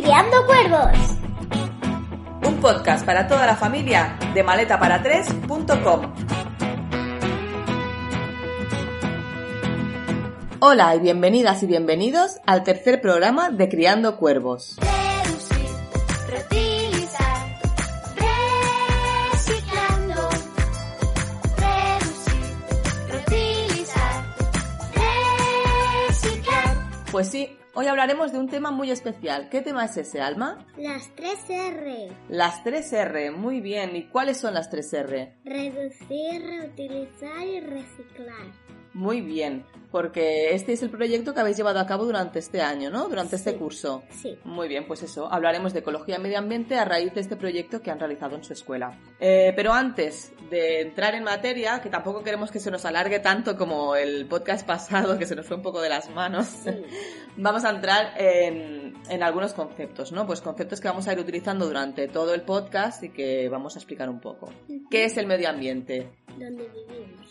Criando Cuervos. Un podcast para toda la familia de maletaparatres.com. Hola y bienvenidas y bienvenidos al tercer programa de Criando Cuervos. Pues sí, hoy hablaremos de un tema muy especial. ¿Qué tema es ese, Alma? Las tres R. Las 3R, muy bien. ¿Y cuáles son las 3R? Reducir, reutilizar y reciclar. Muy bien, porque este es el proyecto que habéis llevado a cabo durante este año, ¿no? Durante este curso. Sí. Muy bien, pues eso, hablaremos de ecología y medio ambiente a raíz de este proyecto que han realizado en su escuela. Eh, pero antes de entrar en materia, que tampoco queremos que se nos alargue tanto como el podcast pasado, que se nos fue un poco de las manos, Sí. vamos a entrar en, en algunos conceptos, ¿no? Pues conceptos que vamos a ir utilizando durante todo el podcast y que vamos a explicar un poco. ¿Qué es el medio ambiente? Donde vivimos.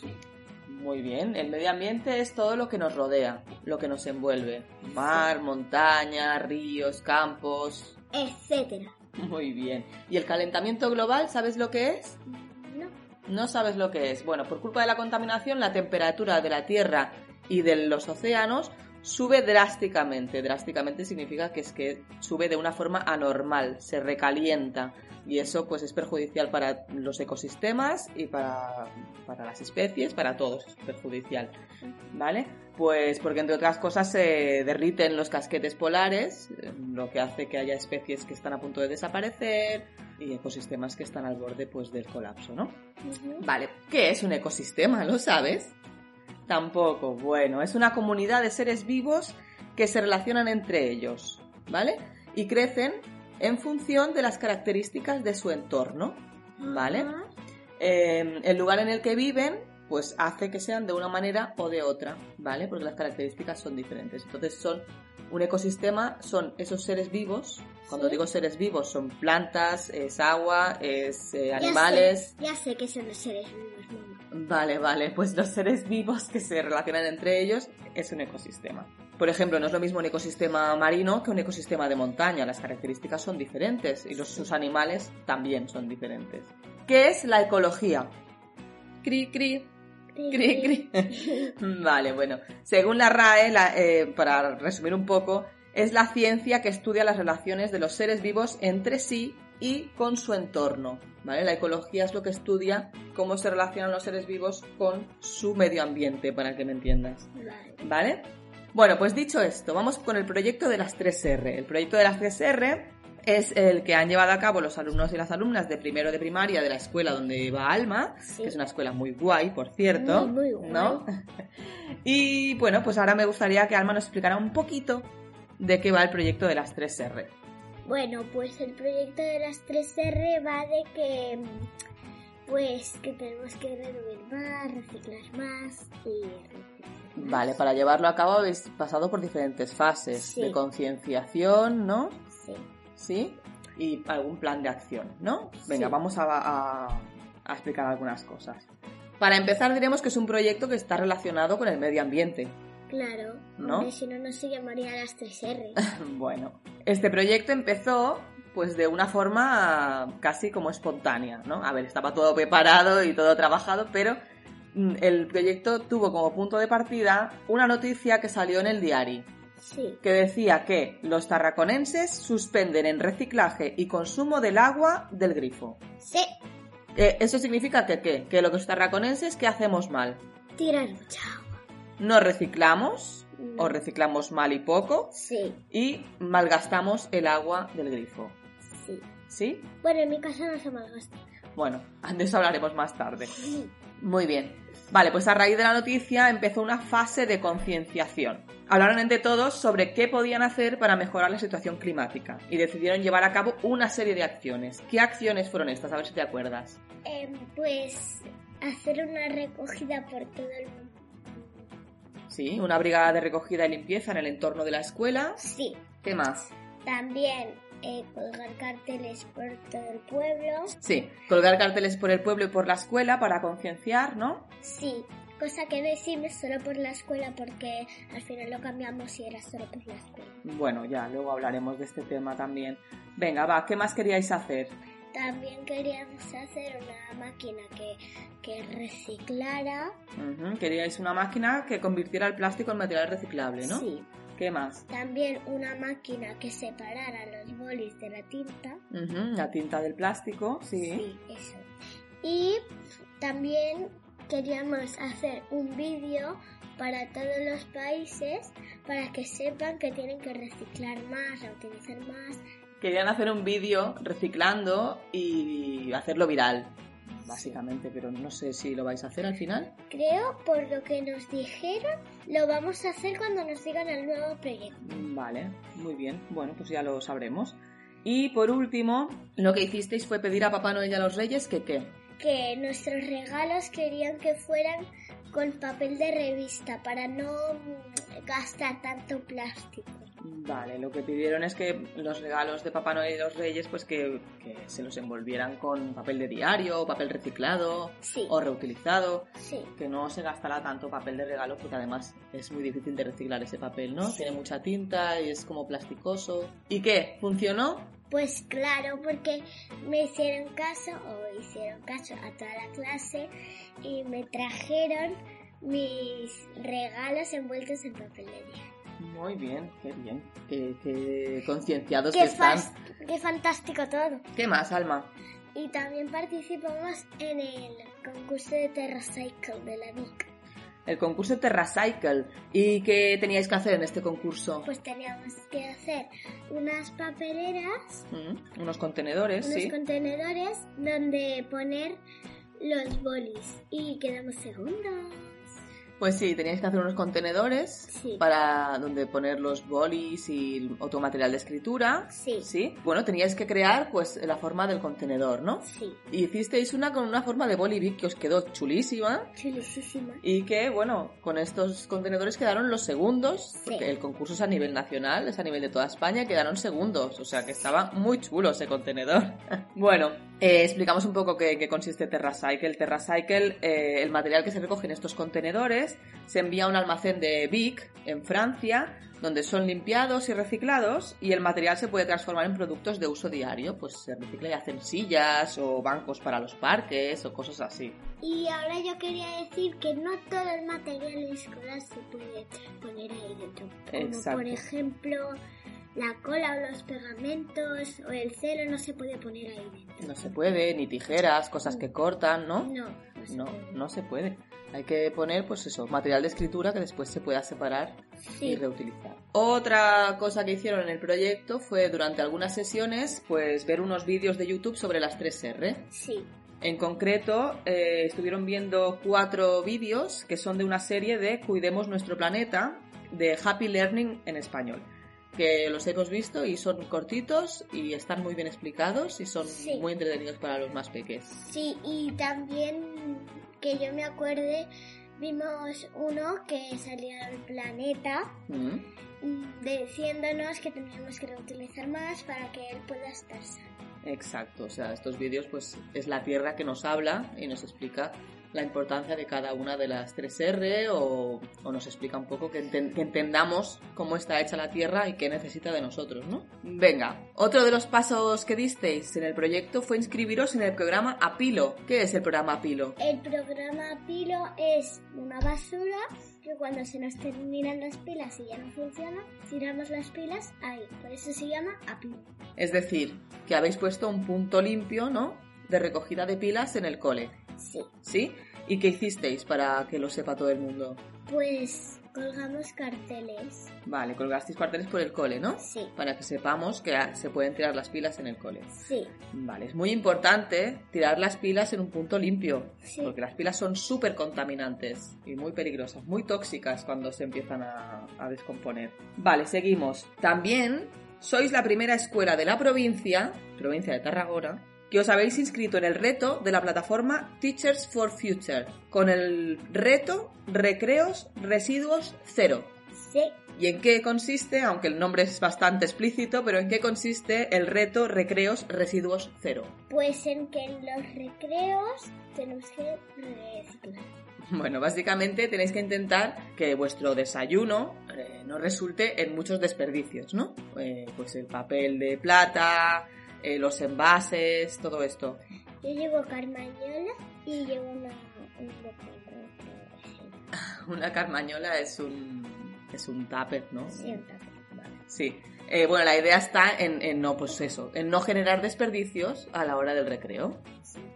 Muy bien, el medio ambiente es todo lo que nos rodea, lo que nos envuelve. Mar, montaña, ríos, campos. Etcétera. Muy bien. ¿Y el calentamiento global, sabes lo que es? No. No sabes lo que es. Bueno, por culpa de la contaminación, la temperatura de la Tierra y de los océanos sube drásticamente. Drásticamente significa que es que sube de una forma anormal, se recalienta. Y eso pues es perjudicial para los ecosistemas y para, para las especies, para todos es perjudicial. ¿Vale? Pues porque entre otras cosas se derriten los casquetes polares, lo que hace que haya especies que están a punto de desaparecer y ecosistemas que están al borde pues del colapso, ¿no? Vale, ¿qué es un ecosistema? ¿Lo sabes? Tampoco. Bueno, es una comunidad de seres vivos que se relacionan entre ellos, ¿vale? Y crecen en función de las características de su entorno, ¿vale? Eh, el lugar en el que viven, pues hace que sean de una manera o de otra, ¿vale? Porque las características son diferentes. Entonces son un ecosistema, son esos seres vivos. Cuando Sí. digo seres vivos, son plantas, es agua, es eh, Ya sé, animales. Ya sé que son los seres vivos, mamá. Vale, vale, pues los seres vivos que se relacionan entre ellos es un ecosistema. Por ejemplo, no es lo mismo un ecosistema marino que un ecosistema de montaña, las características son diferentes y los, sus animales también son diferentes. ¿Qué es la ecología? Cri, cri, cri, cri. vale, bueno, según la RAE, la- eh, para resumir un poco, es la ciencia que estudia las relaciones de los seres vivos entre sí y con su entorno. ¿vale? La ecología es lo que estudia cómo se relacionan los seres vivos con su medio ambiente, para que me entiendas. Vale. Bueno, pues dicho esto, vamos con el proyecto de las 3R. El proyecto de las 3R es el que han llevado a cabo los alumnos y las alumnas de primero de primaria de la escuela donde va Alma, Sí. que es una escuela muy guay, por cierto. Muy, muy guay. ¿no? Y bueno, pues ahora me gustaría que Alma nos explicara un poquito de qué va el proyecto de las 3R. Bueno, pues el proyecto de las 3R va de que mm, pues que tenemos que reducir más, reciclar más y reciclar. Vale, para llevarlo a cabo habéis pasado por diferentes fases Sí. de concienciación, ¿no? Sí. ¿Sí? Y algún plan de acción, ¿no? Venga, Sí. vamos a, a- a explicar algunas cosas. Para empezar diremos que es un proyecto que está relacionado con el medio ambiente. Claro, ¿No? si no, no se llamaría las 3R. Bueno, este proyecto empezó pues de una forma casi como espontánea, ¿no? A ver, estaba todo preparado y todo trabajado, pero el proyecto tuvo como punto de partida una noticia que salió en el diario Sí, que decía que los tarraconenses suspenden en reciclaje y consumo del agua del grifo. sí, Eh, ¿Eso significa que qué? Que los tarraconenses, ¿qué hacemos mal? tirar mucha agua. No reciclamos, No. o reciclamos mal y poco, Sí, y malgastamos el agua del grifo. sí. ¿Sí? Bueno, en mi casa no se malgasta. Bueno, de eso hablaremos más tarde. Muy bien. Vale, pues a raíz de la noticia empezó una fase de concienciación. Hablaron entre todos sobre qué podían hacer para mejorar la situación climática y decidieron llevar a cabo una serie de acciones. ¿Qué acciones fueron estas? A ver si te acuerdas. Em, pues hacer una recogida por todo el mundo. Sí, una brigada de recogida y limpieza en el entorno de la escuela. Sí, ¿Qué más? también eh, colgar carteles por todo el pueblo. Sí, colgar carteles por el pueblo y por la escuela para concienciar, ¿no? Sí, cosa que no hicimos solo por la escuela porque al final lo cambiamos y era solo por la escuela. Bueno, ya, luego hablaremos de este tema también. Venga, va, ¿qué más queríais hacer? También queríamos hacer una máquina que, que reciclara. Ujú, Queríais una máquina que convirtiera el plástico en material reciclable, ¿no? Sí. ¿Qué más? También una máquina que separara los bolis de la tinta. La tinta del plástico, sí. Sí, eso. Y también queríamos hacer un vídeo para todos los países para que sepan que tienen que reciclar más, reutilizar más. Querían hacer un vídeo reciclando y hacerlo viral, básicamente, pero no sé si lo vais a hacer al final. Creo, por lo que nos dijeron, lo vamos a hacer cuando nos digan el nuevo proyecto. Vale, muy bien. Bueno, pues ya lo sabremos. Y por último, lo que hicisteis fue pedir a Papá Noel y a los Reyes que qué. Que nuestros regalos querían que fueran con papel de revista para no gastar tanto plástico. Vale, lo que pidieron es que los regalos de Papá Noel y los Reyes, pues que, que se los envolvieran con papel de diario, papel reciclado Sí. o reutilizado, Sí. que no se gastara tanto papel de regalo, porque además es muy difícil de reciclar ese papel, ¿no? Tiene mucha tinta y es como plasticoso. ¿Y qué? ¿Funcionó? Pues claro, porque me hicieron caso o hicieron caso a toda la clase y me trajeron mis regalos envueltos en papel de diario. Muy bien, qué bien, qué, qué concienciados que están. qué fantástico todo. ¿Qué más, Alma? Y también participamos en el concurso de TerraCycle de la VIC. El concurso TerraCycle. ¿Y qué teníais que hacer en este concurso? Pues teníamos que hacer unas papeleras, Mm, unos contenedores, unos sí. contenedores donde poner los bolis. Y quedamos segundos. Pues sí, teníais que hacer unos contenedores Sí. para donde poner los bolis y otro material de escritura. Sí. Sí. Bueno, teníais que crear pues la forma del contenedor, ¿no? Sí. Y hicisteis una con una forma de boli que os quedó chulísima Chulísima. y que, bueno, con estos contenedores quedaron los segundos, Sí. porque el concurso es a nivel nacional, es a nivel de toda España, quedaron segundos, o sea que estaba muy chulo ese contenedor. bueno, eh, explicamos un poco qué, qué consiste TerraCycle. TerraCycle, eh, el material que se recoge en estos contenedores, se envía a un almacén de Vic, en Francia, donde son limpiados y reciclados y el material se puede transformar en productos de uso diario, pues se recicla y hacen sillas o bancos para los parques o cosas así. Y ahora yo quería decir que no todo el material escolar se puede poner ahí dentro. Como Exacto. por ejemplo la cola o los pegamentos o el celo no se puede poner ahí dentro. No se puede, ni tijeras, cosas que cortan, ¿no? No, no se No, puede. no se puede. Hay que poner, pues eso, material de escritura que después se pueda separar y reutilizar. Otra cosa que hicieron en el proyecto fue durante algunas sesiones, pues ver unos vídeos de YouTube sobre las 3R. sí, En concreto, eh, estuvieron viendo cuatro vídeos que son de una serie de Cuidemos nuestro planeta, de Happy Learning en español. Que los hemos visto y son cortitos y están muy bien explicados y son Sí. muy entretenidos para los más pequeños. sí. Y también que yo me acuerde, vimos uno que salía del planeta mm, diciéndonos que teníamos que reutilizar más para que él pueda estar sano. Exacto, o sea, estos vídeos pues es la Tierra que nos habla y nos explica la importancia de cada una de las 3R o, o nos explica un poco que, enten- que entendamos cómo está hecha la Tierra y qué necesita de nosotros, ¿no? Venga, otro de los pasos que disteis en el proyecto fue inscribiros en el programa Apilo. ¿Qué es el programa Apilo? El programa Pilo es una basura que cuando se nos terminan las pilas y ya no funciona, tiramos las pilas ahí. Por eso se llama Apilo. Es decir, que habéis puesto un punto limpio, ¿no? De recogida de pilas en el cole, Sí. ¿sí? ¿Y qué hicisteis para que lo sepa todo el mundo? Pues colgamos carteles. Vale, colgasteis carteles por el cole, ¿no? Sí. Para que sepamos que se pueden tirar las pilas en el cole. Sí. Vale, es muy importante tirar las pilas en un punto limpio, Sí. porque las pilas son súper contaminantes y muy peligrosas, muy tóxicas cuando se empiezan a, a descomponer. Vale, seguimos. También sois la primera escuela de la provincia, provincia de Tarragona, que os habéis inscrito en el reto de la plataforma Teachers for Future, con el reto Recreos Residuos Cero. Sí. ¿Y en qué consiste, aunque el nombre es bastante explícito, pero en qué consiste el reto Recreos Residuos Cero? Pues en que en los recreos tenemos que reciclar. Bueno, básicamente tenéis que intentar que vuestro desayuno eh, no resulte en muchos desperdicios, ¿no? Eh, pues el papel de plata, eh, los envases, todo esto. Yo llevo carmañola y llevo una, un Una carmañola es un, es un tupper, ¿no? Sí, un tupper. Vale, sí. Eh, bueno, la idea está en, en no, pues eso, en no generar desperdicios a la hora del recreo.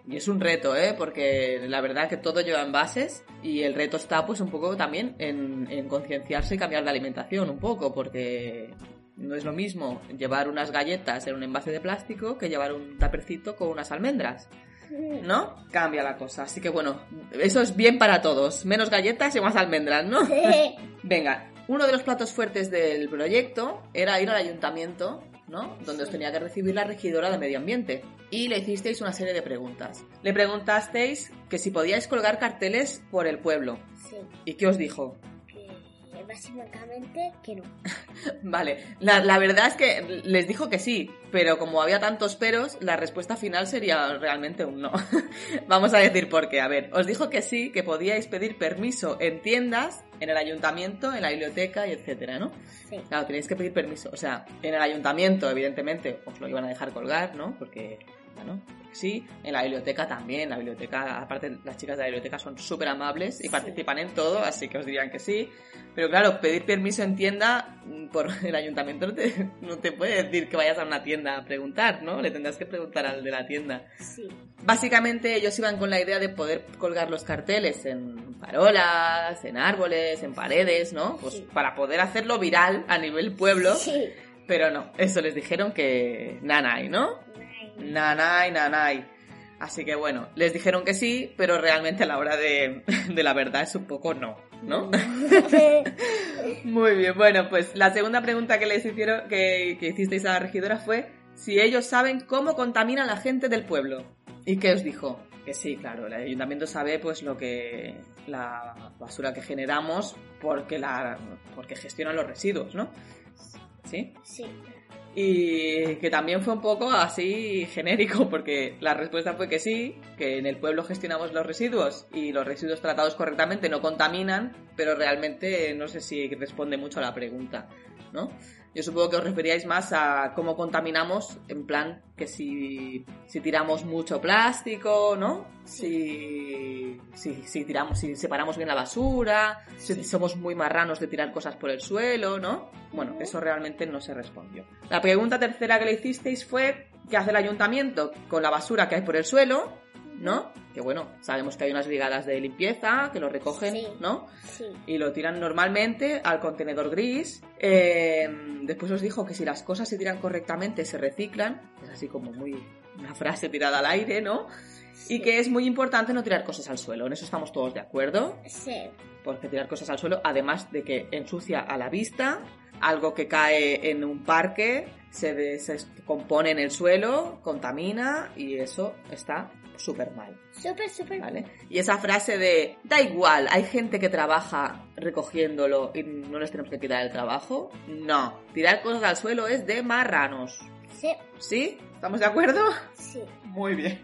Y es un reto, ¿eh? Porque la verdad que todo lleva envases y el reto está pues un poco también en, en concienciarse y cambiar de alimentación un poco, porque no es lo mismo llevar unas galletas en un envase de plástico que llevar un tapercito con unas almendras. ¿No? Cambia la cosa. Así que bueno, eso es bien para todos. Menos galletas y más almendras, ¿no? Venga, uno de los platos fuertes del proyecto era ir al ayuntamiento, ¿no? Donde os tenía que recibir la regidora de medio ambiente. Y le hicisteis una serie de preguntas. Le preguntasteis que si podíais colgar carteles por el pueblo. Sí, ¿Y qué os dijo? Que básicamente que no. Vale, la, la verdad es que les dijo que sí, pero como había tantos peros, la respuesta final sería realmente un no. Vamos a decir por qué. A ver, os dijo que sí, que podíais pedir permiso en tiendas, en el ayuntamiento, en la biblioteca y etcétera, ¿no? Sí. Claro, tenéis que pedir permiso. O sea, en el ayuntamiento, evidentemente, os lo iban a dejar colgar, ¿no? Porque, bueno, sí. En la biblioteca también. La biblioteca, aparte, las chicas de la biblioteca son súper amables y participan en todo, así que os dirían que sí. Pero claro, pedir permiso en tienda mm, por el ayuntamiento no te, no te puede decir que vayas a una tienda a preguntar, ¿no? Le tendrás que preguntar al de la tienda. Sí, Básicamente ellos iban con la idea de poder colgar los carteles en farolas, en árboles, en paredes, ¿no? Pues Sí. para poder hacerlo viral a nivel pueblo. sí. Pero no, eso les dijeron que nanay, ¿no? Nanay, nanay. Así que bueno, les dijeron que sí, pero realmente a la hora de, de la verdad es un poco no, ¿no? Muy bien, bueno, pues la segunda pregunta que les hicieron, que, que hicisteis a la regidora fue si ellos saben cómo contamina la gente del pueblo. ¿Y qué os dijo? Que sí, claro, el ayuntamiento sabe pues lo que la basura que generamos porque la porque gestionan los residuos, ¿no? ¿Sí? Sí, Y que también fue un poco así genérico, porque la respuesta fue que sí, que en el pueblo gestionamos los residuos y los residuos tratados correctamente no contaminan, pero realmente no sé si responde mucho a la pregunta, ¿no? Yo supongo que os referíais más a cómo contaminamos, en plan que si, si tiramos mucho plástico, ¿no? Si, si, si tiramos, si separamos bien la basura, si somos muy marranos de tirar cosas por el suelo, ¿no? Bueno, eso realmente no se respondió. La pregunta tercera que le hicisteis fue ¿qué hace el ayuntamiento con la basura que hay por el suelo? ¿No? Que bueno, sabemos que hay unas brigadas de limpieza que lo recogen, Sí. ¿no? sí, y lo tiran normalmente al contenedor gris. Eh, después os dijo que si las cosas se tiran correctamente se reciclan, es así como muy una frase tirada al aire, ¿no? Y que es muy importante no tirar cosas al suelo, en eso estamos todos de acuerdo, sí, porque tirar cosas al suelo, además de que ensucia a la vista, algo que cae en un parque se descompone en el suelo, contamina y eso está súper mal. súper, súper. ¿Vale? Y esa frase de, da igual, hay gente que trabaja recogiéndolo y no les tenemos que quitar el trabajo. No, tirar cosas al suelo es de marranos. Sí, ¿Sí? ¿Estamos de acuerdo? sí, Muy bien.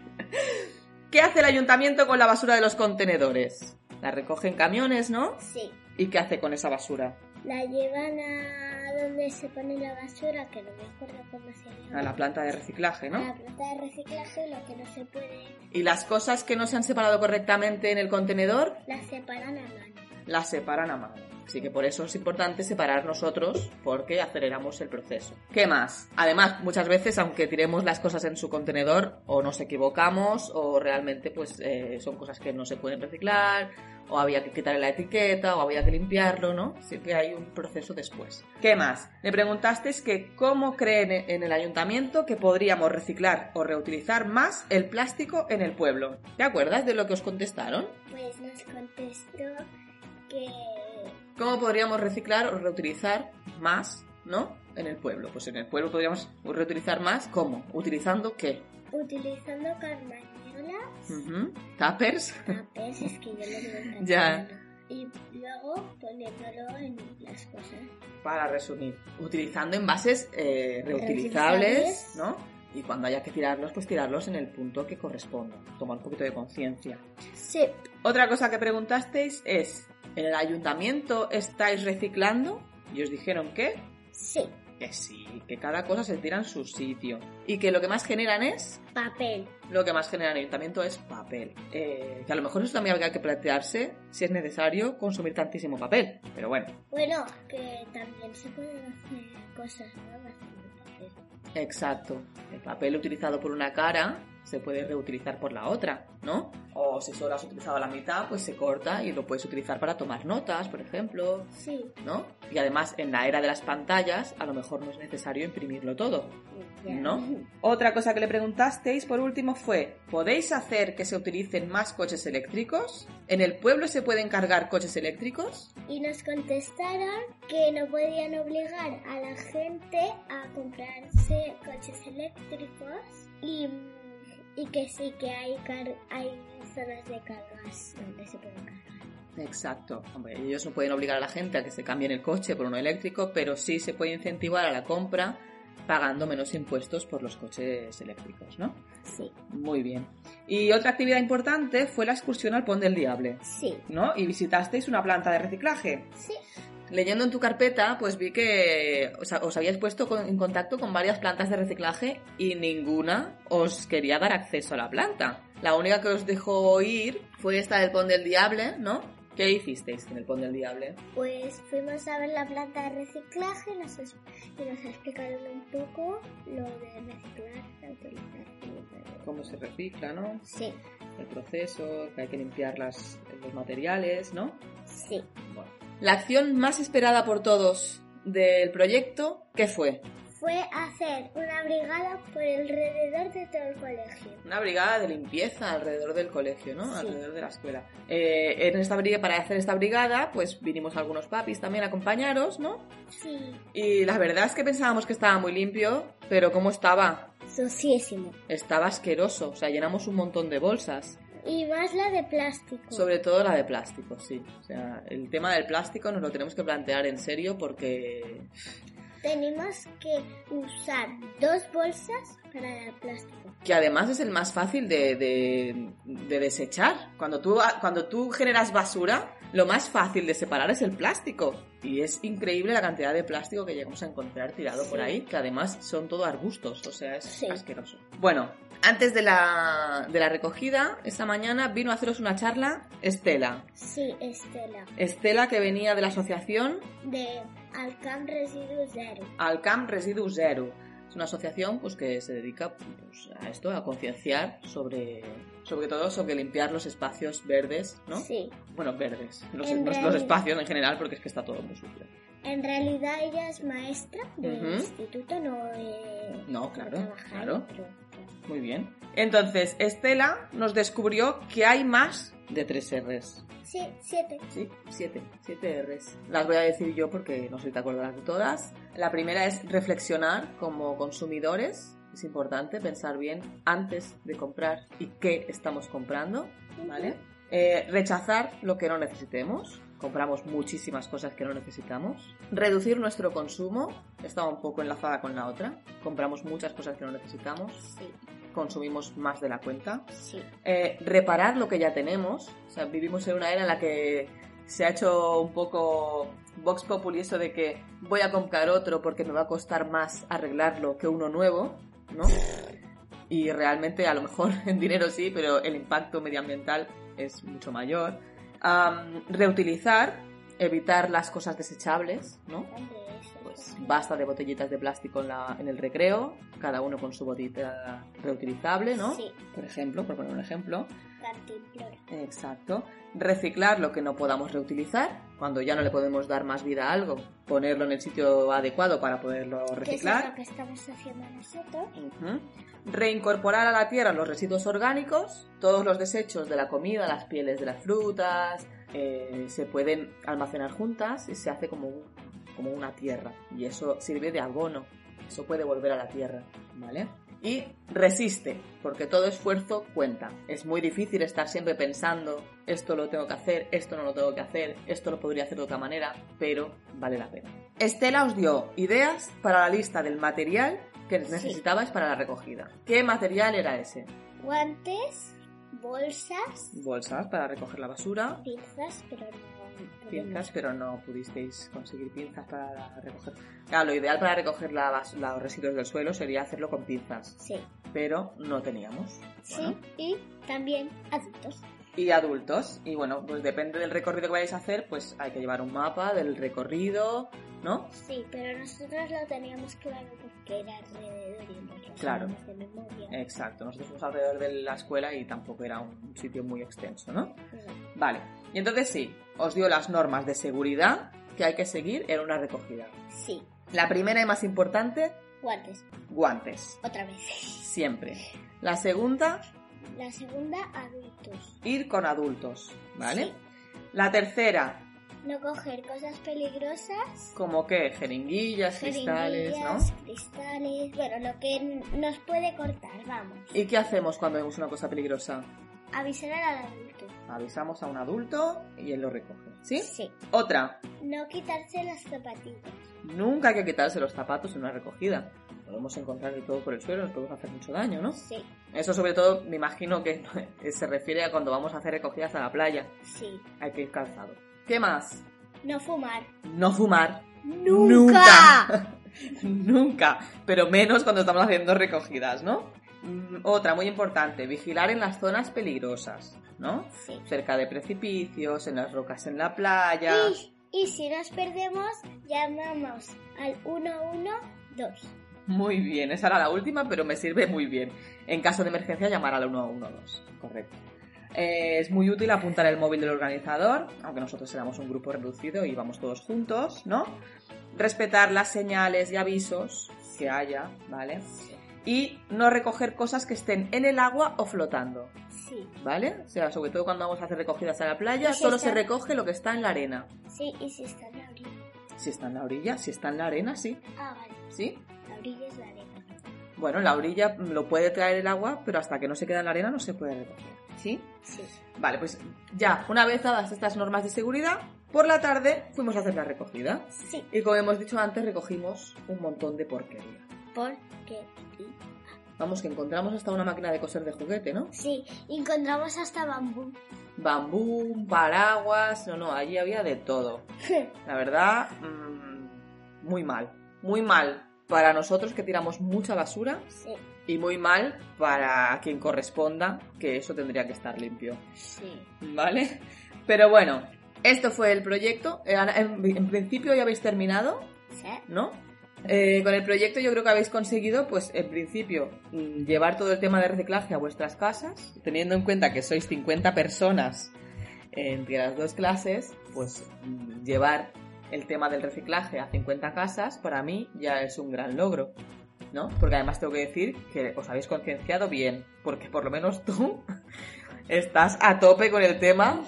¿Qué hace el ayuntamiento con la basura de los contenedores? La recogen camiones, ¿no? sí. ¿Y qué hace con esa basura? La llevan a donde se pone la basura, que no me acuerdo cómo se llama. A la planta de reciclaje, A ¿no? la planta de reciclaje, lo que no se puede, Y las cosas que no se han separado correctamente en el contenedor, la separan a mano. las separan a mano. Así que por eso es importante separar nosotros porque aceleramos el proceso. ¿Qué más? Además, muchas veces, aunque tiremos las cosas en su contenedor, o nos equivocamos, o realmente pues eh, son cosas que no se pueden reciclar, o había que quitarle la etiqueta, o había que limpiarlo, ¿no? Siempre hay un proceso después. ¿Qué más? Me preguntasteis que cómo creen en el ayuntamiento que podríamos reciclar o reutilizar más el plástico en el pueblo. ¿Te acuerdas de lo que os contestaron? Pues nos contestó que ¿Cómo podríamos reciclar o reutilizar más, ¿no? En el pueblo. Pues en el pueblo podríamos reutilizar más, ¿cómo? ¿Utilizando qué? utilizando carmañolas, Ujú. ¿Tuppers? tapes, es que yo lo digo en Ya. y luego poniéndolo en las cosas. Para resumir, utilizando envases eh, reutilizables, Reutilizables. ¿no? Y cuando haya que tirarlos, pues tirarlos en el punto que corresponda. Tomar un poquito de conciencia. Sí. Otra cosa que preguntasteis es, ¿en el ayuntamiento estáis reciclando? Y os dijeron que Sí. Que sí, que cada cosa se tira en su sitio. Y que lo que más generan es Papel. lo que más genera el ayuntamiento es papel. Eh, que a lo mejor eso también habría que plantearse si es necesario consumir tantísimo papel. Pero bueno, Bueno, que también se pueden hacer cosas nuevas con el papel. exacto. El papel utilizado por una cara se puede reutilizar por la otra, ¿no? O si solo has utilizado la mitad, pues se corta y lo puedes utilizar para tomar notas, por ejemplo, Sí. ¿no? Y además, en la era de las pantallas, a lo mejor no es necesario imprimirlo todo. ¿No? Otra cosa que le preguntasteis por último fue, ¿podéis hacer que se utilicen más coches eléctricos? ¿En el pueblo se pueden cargar coches eléctricos? Y nos contestaron que no podían obligar a la gente a comprarse coches eléctricos y, y que sí que hay, car- hay zonas de cargas donde se pueden cargar. Exacto. Hombre, ellos no pueden obligar a la gente a que se cambien el coche por uno eléctrico, pero sí se puede incentivar a la compra pagando menos impuestos por los coches eléctricos, ¿no? Sí. Muy bien. Y otra actividad importante fue la excursión al Pont del Diable, Sí. ¿no? Y visitasteis una planta de reciclaje. Sí. Leyendo en tu carpeta, pues vi que os, os habíais puesto con- en contacto con varias plantas de reciclaje y ninguna os quería dar acceso a la planta. La única que os dejó ir fue esta del Pont del Diable, ¿no? ¿Qué hicisteis en el Pont del Diable? Pues fuimos a ver la planta de reciclaje nos y nos explicaron un poco lo de reciclar, reutilizar. y- Cómo se recicla, ¿no? Sí, El proceso, que hay que limpiar las, los materiales, ¿no? sí. Bueno. La acción más esperada por todos del proyecto, ¿qué fue? Fue hacer una brigada por alrededor de todo el colegio. Una brigada de limpieza alrededor del colegio, ¿no? Sí. Alrededor de la escuela. Eh, en esta brigada, para hacer esta brigada, pues vinimos algunos papis también a acompañaros, ¿no? Sí. Y la verdad es que pensábamos que estaba muy limpio, pero ¿cómo estaba? Suciísimo. Estaba asqueroso, o sea, llenamos un montón de bolsas. Y más la de plástico. Sobre todo la de plástico, sí. O sea, el tema del plástico nos lo tenemos que plantear en serio porque Tenemos que usar dos bolsas para el plástico. que además es el más fácil de, de- de desechar. Cuando tú, cuando tú generas basura, lo más fácil de separar es el plástico. Y es increíble la cantidad de plástico que llegamos a encontrar tirado por ahí, que además son todo arbustos, o sea, es Sí. asqueroso. Bueno, antes de la, de la recogida, esta mañana vino a haceros una charla Estela. Sí, Estela. Estela que venía de la asociación De Alcam Residuo Zero. Alcam Residu Zero. Es una asociación pues, que se dedica pues, a esto, a concienciar sobre, sobre todo sobre limpiar los espacios verdes, ¿no? Sí. Bueno, verdes. Los, los- espacios en general porque es que está todo muy sucio. En realidad ella es maestra del instituto, no No, claro, claro. pero- Muy bien. Entonces, Estela nos descubrió que hay más de tres R's. Sí, siete. Sí, siete, siete R's. Las voy a decir yo porque no sé si te acordarás de todas. La primera es reflexionar como consumidores. Es importante pensar bien antes de comprar y qué estamos comprando, ¿vale? Eh, rechazar lo que no necesitemos. Compramos muchísimas cosas que no necesitamos. Reducir nuestro consumo. Está un poco enlazada con la otra. Compramos muchas cosas que no necesitamos. Sí, Consumimos más de la cuenta sí. eh, reparar lo que ya tenemos. O sea, vivimos en una era en la que se ha hecho un poco Vox Populi eso de que voy a comprar otro porque me va a costar más arreglarlo que uno nuevo, ¿no? Y realmente a lo mejor en dinero sí, pero el impacto medioambiental es mucho mayor. Am, reutilizar, evitar las cosas desechables, ¿no? Pues basta de botellitas de plástico en, la- en el recreo, cada uno con su botellita reutilizable, ¿no? Sí, Por ejemplo, por poner un ejemplo. cantimplora. Exacto. Reciclar lo que no podamos reutilizar. Cuando ya no le podemos dar más vida a algo, ponerlo en el sitio adecuado para poderlo Que es lo reciclar. que estamos haciendo nosotros. Reincorporar a la tierra los residuos orgánicos, todos los desechos de la comida, las pieles de las frutas, eh, se pueden almacenar juntas y se hace como, como una tierra. Y eso sirve de abono. Eso puede volver a la tierra, ¿vale? Y resiste, porque todo esfuerzo cuenta. Es muy difícil estar siempre pensando, esto lo tengo que hacer, esto no lo tengo que hacer, esto lo podría hacer de otra manera, pero vale la pena. Estela os dio ideas para la lista del material que necesitabais para la recogida. ¿Qué material era ese? Guantes, bolsas, Bolsas para recoger la basura, pinzas, pero no... pinzas, pero no pudisteis conseguir pinzas para recoger. Claro, lo ideal para recoger la los residuos del suelo sería hacerlo con pinzas, Sí, pero no teníamos. sí. Bueno. Y también adultos. Y adultos, y bueno, pues depende del recorrido que vayáis a hacer, pues hay que llevar un mapa del recorrido, ¿no? Sí, pero nosotros lo teníamos claro porque era alrededor y nos lo Claro. de memoria. Exacto, nosotros fuimos alrededor de la escuela y tampoco era un sitio muy extenso, ¿no? No. Vale, y entonces sí, os dio las normas de seguridad que hay que seguir en una recogida. Sí, La primera y más importante, guantes. guantes, Otra vez. siempre. La segunda, La segunda, adultos. ir con adultos, ¿vale? Sí. La tercera, No coger cosas peligrosas. como que jeringuillas, cristales, ¿no? jeringuillas, cristales, bueno, lo que nos puede cortar, vamos. ¿Y qué hacemos cuando vemos una cosa peligrosa? Avisar al adulto. Avisamos a un adulto y él lo recoge, ¿sí? Sí. Otra, No quitarse las zapatillas. nunca hay que quitarse los zapatos en una recogida. Podemos encontrar de todo por el suelo, nos podemos hacer mucho daño, ¿no? Sí, Eso sobre todo me imagino que se refiere a cuando vamos a hacer recogidas a la playa. sí. Hay que ir calzado. ¿Qué más? No fumar. No fumar. ¡Nunca! Nunca. Pero menos cuando estamos haciendo recogidas, ¿no? Mm, Otra muy importante, vigilar en las zonas peligrosas, ¿no? Sí. Cerca de precipicios, en las rocas en la playa. Y, y si nos perdemos, llamamos al 112. Muy bien, esa era la última, pero me sirve muy bien. En caso de emergencia, llamar al 112. Correcto. Eh, es muy útil apuntar el móvil del organizador, aunque nosotros éramos un grupo reducido y íbamos todos juntos, ¿no? Respetar las señales y avisos que haya, ¿vale? Y no recoger cosas que estén en el agua o flotando, Sí, ¿vale? O sea, sobre todo cuando vamos a hacer recogidas a la playa, si solo está- se recoge lo que está en la arena. sí, y si está en la orilla. Si está en la orilla, si está en la arena, sí. Ah, vale. ¿Sí? La orilla es la arena. Bueno, la orilla lo puede traer el agua, pero hasta que no se queda en la arena no se puede recoger. ¿Sí? Sí. Vale, pues ya, una vez dadas estas normas de seguridad, por la tarde fuimos a hacer la recogida. Sí, Y como hemos dicho antes, recogimos un montón de porquería. Porque. Vamos, que encontramos hasta una máquina de coser de juguete, ¿no? Sí, encontramos hasta bambú. Bambú, paraguas, no, no, allí había de todo. La verdad, mm, muy mal. Muy mal para nosotros que tiramos mucha basura Sí, y muy mal para quien corresponda, que eso tendría que estar limpio. sí. ¿Vale? Pero bueno, esto fue el proyecto. Eh, En, en principio ya habéis terminado, Sí. ¿no? Eh, con el proyecto yo creo que habéis conseguido, pues en principio, mm, llevar todo el tema de reciclaje a vuestras casas, teniendo en cuenta que sois 50 personas entre las dos clases, pues mm, llevar el tema del reciclaje a 50 casas para mí ya es un gran logro, ¿no? Porque además tengo que decir que os habéis concienciado bien, porque por lo menos tú estás a tope con el tema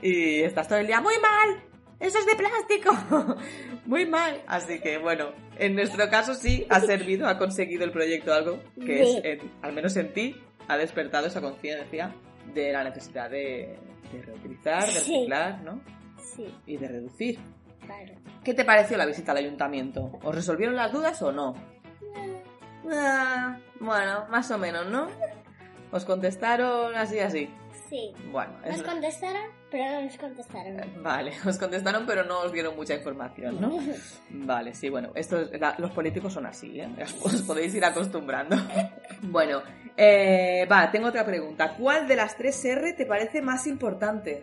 y estás todo el día muy mal. Eso es de plástico. Muy mal. Así que bueno, en nuestro caso sí ha servido, ha conseguido el proyecto algo que es, en- al menos en ti, ha despertado esa conciencia de la necesidad de, de reutilizar, de reciclar, ¿no? Sí, Y de reducir. claro. ¿Qué te pareció la visita al ayuntamiento? ¿Os resolvieron las dudas o no? Ah, bueno, más o menos, ¿no? ¿Os contestaron así, así? Sí. Bueno, Nos es- contestaron, pero no nos contestaron. Vale, os contestaron pero no os dieron mucha información, ¿no? Vale, sí, bueno, esto es- la- los políticos son así, ¿eh? Os podéis ir acostumbrando. Bueno, eh, va, tengo otra pregunta. ¿Cuál de las tres R te parece más importante?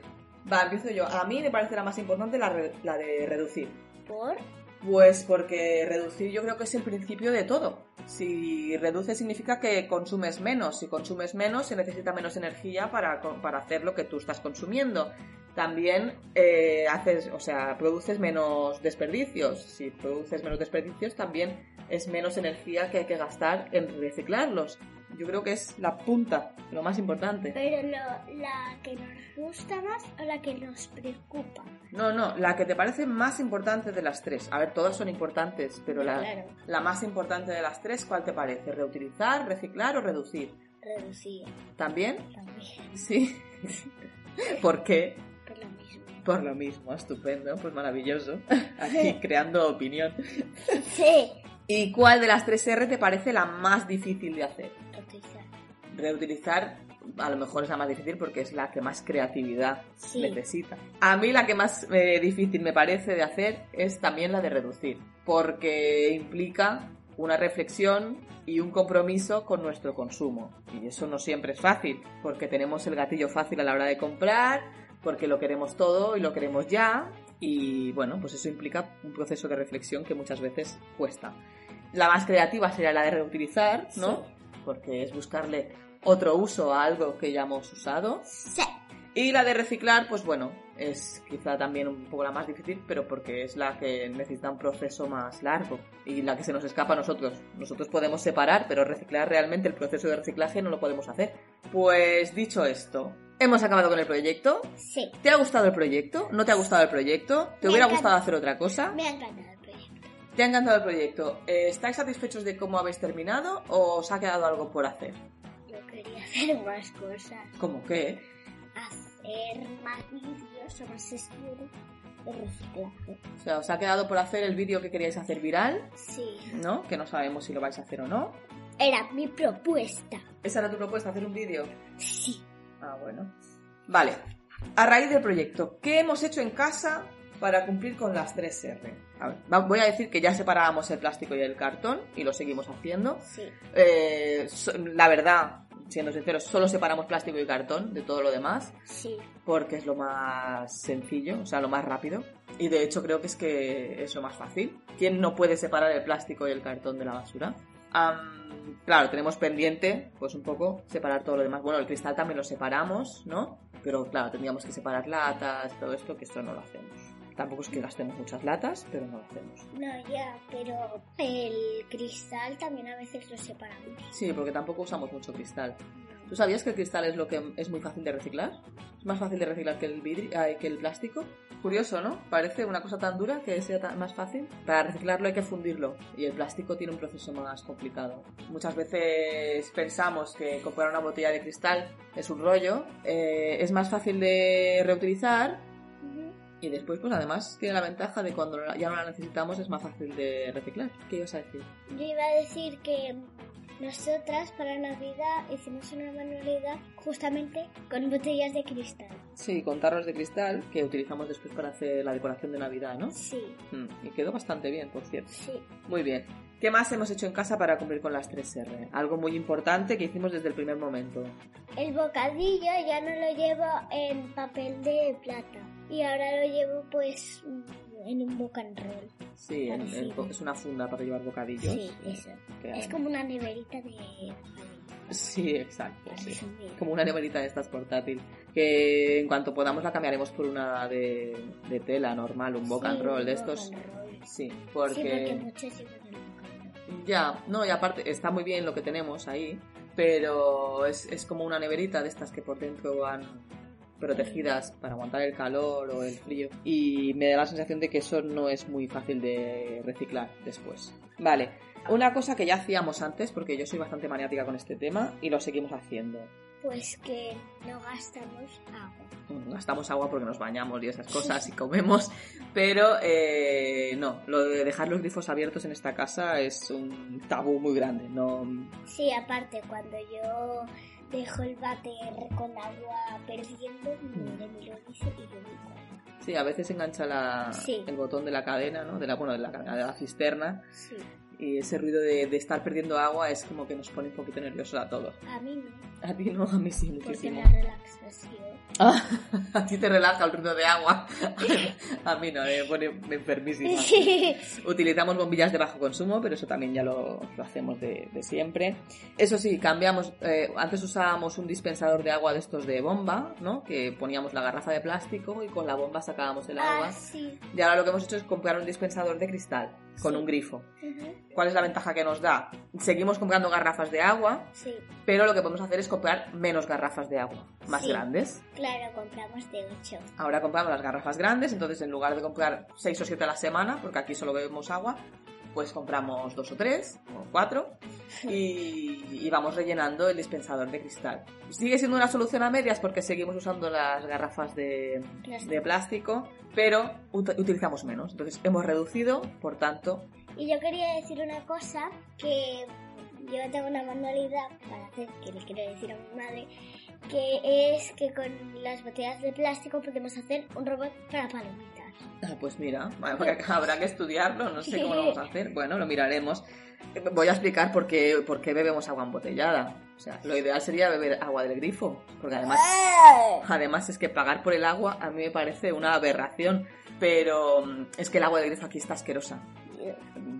Va, empiezo yo. A mí me parece la más importante la, re- la de reducir. ¿Por? Pues porque reducir yo creo que es el principio de todo. Si reduces significa que consumes menos. Si consumes menos, se necesita menos energía para, para hacer lo que tú estás consumiendo. También eh, haces, o sea, produces menos desperdicios. Si produces menos desperdicios, también es menos energía que hay que gastar en reciclarlos. Yo creo que es la punta, lo más importante. Pero lo- la que nos gusta más o la que nos preocupa. No, no, la que te parece más importante de las tres. A ver, todas son importantes, pero la, Claro. la más importante de las tres, ¿cuál te parece? ¿Reutilizar, reciclar o reducir? Reducir ¿También? también. Sí. ¿Por qué? Por lo mismo. Por lo mismo, estupendo, pues maravilloso. Aquí creando opinión. Sí. ¿Y cuál de las tres R te parece la más difícil de hacer? Reutilizar. Reutilizar a lo mejor es la más difícil porque es la que más creatividad Sí. necesita. A mí la que más eh, difícil me parece de hacer es también la de reducir, porque implica una reflexión y un compromiso con nuestro consumo. Y eso no siempre es fácil, porque tenemos el gatillo fácil a la hora de comprar, porque lo queremos todo y lo queremos ya, y bueno, pues eso implica un proceso de reflexión que muchas veces cuesta. La más creativa sería la de reutilizar, ¿no? Porque es buscarle otro uso a algo que ya hemos usado. Sí. Y la de reciclar, pues bueno, es quizá también un poco la más difícil, pero porque es la que necesita un proceso más largo y la que se nos escapa a nosotros. Nosotros podemos separar, pero reciclar realmente el proceso de reciclaje no lo podemos hacer. Pues dicho esto, hemos acabado con el proyecto. Sí. ¿Te ha gustado el proyecto? ¿No te ha gustado el proyecto? ¿Te Me hubiera encanta. gustado hacer otra cosa? Me ha encantado. ¿Te ha encantado el proyecto? Eh, ¿Estáis satisfechos de cómo habéis terminado o os ha quedado algo por hacer? Yo quería hacer más cosas. ¿Cómo qué? Hacer más vídeos o más sesiones de reciclaje. O sea, os ha quedado por hacer el vídeo que queríais hacer viral, Sí. ¿no? Que no sabemos si lo vais a hacer o no. Era mi propuesta. ¿Esa era tu propuesta, hacer un vídeo? Sí. Ah, bueno. Vale. A raíz del proyecto, ¿qué hemos hecho en casa para cumplir con las 3R? A ver, va- voy a decir que ya separábamos el plástico y el cartón y lo seguimos haciendo. Sí. Eh, la verdad, siendo sinceros, solo separamos plástico y cartón de todo lo demás Sí. porque es lo más sencillo, o sea, lo más rápido. Y de hecho creo que es que es lo más fácil. ¿Quién no puede separar el plástico y el cartón de la basura? Claro, tenemos pendiente, pues un poco, separar todo lo demás. Bueno, el cristal también lo separamos, ¿no? Pero claro, tendríamos que separar latas, todo esto, que esto no lo hacemos. Tampoco es que gastemos muchas latas, pero no lo hacemos. No, ya, pero el cristal también a veces lo separamos. Sí, porque tampoco usamos mucho cristal. ¿Tú sabías que el cristal es lo que es muy fácil de reciclar? Es más fácil de reciclar que el vidrio, ay, que el plástico. Curioso, ¿no? Parece una cosa tan dura que sea tan- más fácil. Para reciclarlo hay que fundirlo y el plástico tiene un proceso más complicado. Muchas veces pensamos que comprar una botella de cristal es un rollo, eh, es más fácil de reutilizar. Y después, pues además tiene la ventaja de cuando ya no la necesitamos es más fácil de reciclar. ¿Qué ibas a decir? Yo iba a decir que nosotras para Navidad hicimos una manualidad justamente con botellas de cristal. Sí, con tarros de cristal que utilizamos después para hacer la decoración de Navidad, ¿no? Sí, Mm, y quedó bastante bien, por cierto. sí. Muy bien. ¿Qué más hemos hecho en casa para cumplir con las 3R? Algo muy importante que hicimos desde el primer momento. El bocadillo ya no lo llevo en papel de plata y ahora lo llevo pues en un boca and roll. Sí, en- en- es una funda para llevar bocadillos. Sí, eso. Que- Es como una neverita de. Sí, exacto. sí. Como una neverita de estas portátil. Que en cuanto podamos la cambiaremos por una de, de tela normal, un boca Sí, and roll de estos. Sí, Sí, porque porque... muchos and roll. Ya, no, y aparte está muy bien lo que tenemos ahí, pero es, es como una neverita de estas que por dentro van protegidas para aguantar el calor o el frío. Y me da la sensación de que eso no es muy fácil de reciclar después. Vale, una cosa que ya hacíamos antes, porque yo soy bastante maniática con este tema, y lo seguimos haciendo. Pues que no gastamos agua. Gastamos agua porque nos bañamos y esas cosas y comemos, pero eh, no, lo de dejar los grifos abiertos en esta casa es un tabú muy grande. No, Sí, aparte, cuando yo dejo el váter con agua perdiendo, me lo dice y acuerdo. Sí, a veces engancha la, Sí. el botón de la cadena, ¿no? De la, bueno, de la cadena de la cisterna Sí, y ese ruido de, de estar perdiendo agua es como que nos pone un poquito nerviosos a todos. a mí no, A ti no, a mí sí porque muchísimo. la relaxación. Ah, a ti te relaja el ruido de agua. a mí no, me pone enfermísima. Utilizamos bombillas de bajo consumo, pero eso también ya lo, lo hacemos de, de siempre. Eso sí, cambiamos. eh, antes usábamos un dispensador de agua de estos de bomba, ¿no? Que poníamos la garrafa de plástico y con la bomba sacábamos el agua. ah, sí. Y ahora lo que hemos hecho es comprar un dispensador de cristal con Sí. un grifo. ¿Cuál es la ventaja que nos da? Seguimos comprando garrafas de agua, Sí, pero lo que podemos hacer es comprar menos garrafas de agua, más Sí. grandes. claro, compramos de 8. Ahora compramos las garrafas grandes, entonces en lugar de comprar 6 o 7 a la semana, porque aquí solo bebemos agua, pues compramos dos o tres, o cuatro, y, y vamos rellenando el dispensador de cristal. Sigue siendo una solución a medias porque seguimos usando las garrafas de, Plástico. de plástico, pero ut- utilizamos menos. Entonces hemos reducido, por tanto, Y yo quería decir una cosa que yo tengo una manualidad para hacer, que le quiero decir a mi madre, que es que con las botellas de plástico podemos hacer un robot para palomitas. Ah, Pues mira, habrá, que estudiarlo, no sé cómo lo vamos a hacer. Bueno, lo miraremos. Voy a explicar por qué, por qué bebemos agua embotellada. O sea, lo ideal sería beber agua del grifo, porque además, además es que pagar por el agua a mí me parece una aberración, pero mm, es que el agua del grifo aquí está asquerosa.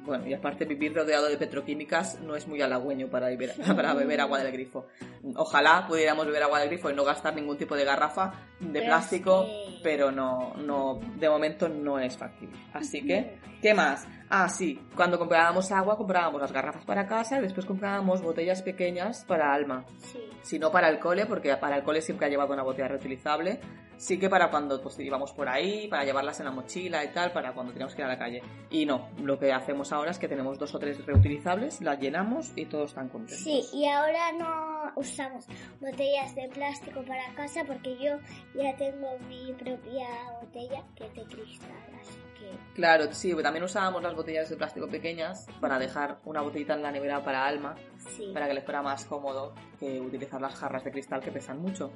Bueno, y aparte vivir rodeado de petroquímicas no es muy halagüeño para beber, para beber agua del grifo. Ojalá pudiéramos beber agua del grifo y no gastar ningún tipo de garrafa de Pero plástico, pero no, no, de momento no es factible. Así que, ¿qué más? Ah, sí, cuando comprábamos agua comprábamos las garrafas para casa y después comprábamos botellas pequeñas para Alma. Sí. Si no para el cole, porque para el cole siempre ha llevado una botella reutilizable, sí que para cuando pues, íbamos por ahí, para llevarlas en la mochila y tal, para cuando teníamos que ir a la calle. Y no, lo que hacemos ahora es que tenemos dos o tres reutilizables, las llenamos y todos están contentos. Sí, y ahora no usamos botellas de plástico para casa porque yo ya tengo mi propia botella que es de cristal, así que Claro, sí, también usábamos las botellas de plástico pequeñas para dejar una botellita en la nevera para Alma, sí. para que le fuera más cómodo que utilizar las jarras de cristal que pesan mucho.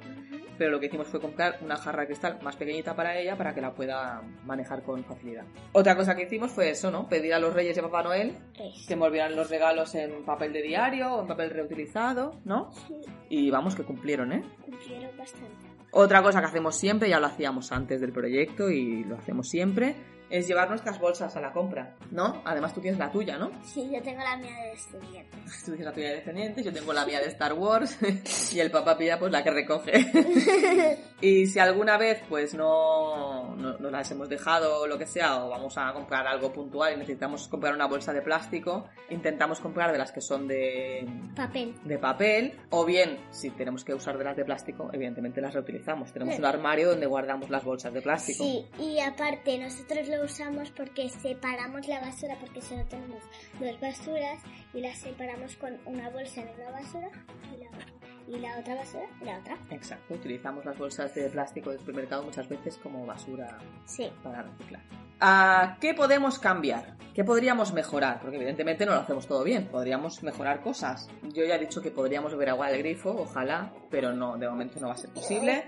Pero lo que hicimos fue comprar una jarra de cristal más pequeñita para ella para que la pueda manejar con facilidad. Otra cosa que hicimos fue eso, ¿no? Pedir a los Reyes y a Papá Noel Es. que envolvieran los regalos en papel de diario o en papel reutilizado, ¿no? Sí, Y vamos, que cumplieron, ¿eh? cumplieron bastante. Otra cosa que hacemos siempre, ya lo hacíamos antes del proyecto y lo hacemos siempre, es llevar nuestras bolsas a la compra, ¿no? Además tú tienes la tuya, ¿no? Sí, yo tengo la mía de estudiantes. Tú tienes la tuya de descendientes, yo tengo la mía de Star Wars y el papá pilla pues la que recoge. y si alguna vez pues no, no, no las hemos dejado o lo que sea, o vamos a comprar algo puntual y necesitamos comprar una bolsa de plástico, intentamos comprar de las que son de, Papel. de papel, o bien, si tenemos que usar de las de plástico, evidentemente las reutilizamos. Tenemos Sí. un armario donde guardamos las bolsas de plástico. Sí, y aparte nosotros lo usamos porque separamos la basura porque solo tenemos dos basuras y las separamos con una bolsa en una basura y la, y la otra basura en la otra. Exacto, utilizamos las bolsas de plástico del supermercado muchas veces como basura Sí. para reciclar. ¿A qué podemos cambiar? ¿Qué podríamos mejorar? Porque evidentemente no lo hacemos todo bien, podríamos mejorar cosas. Yo ya he dicho que podríamos beber agua del grifo, ojalá, pero no, de momento no va a ser posible.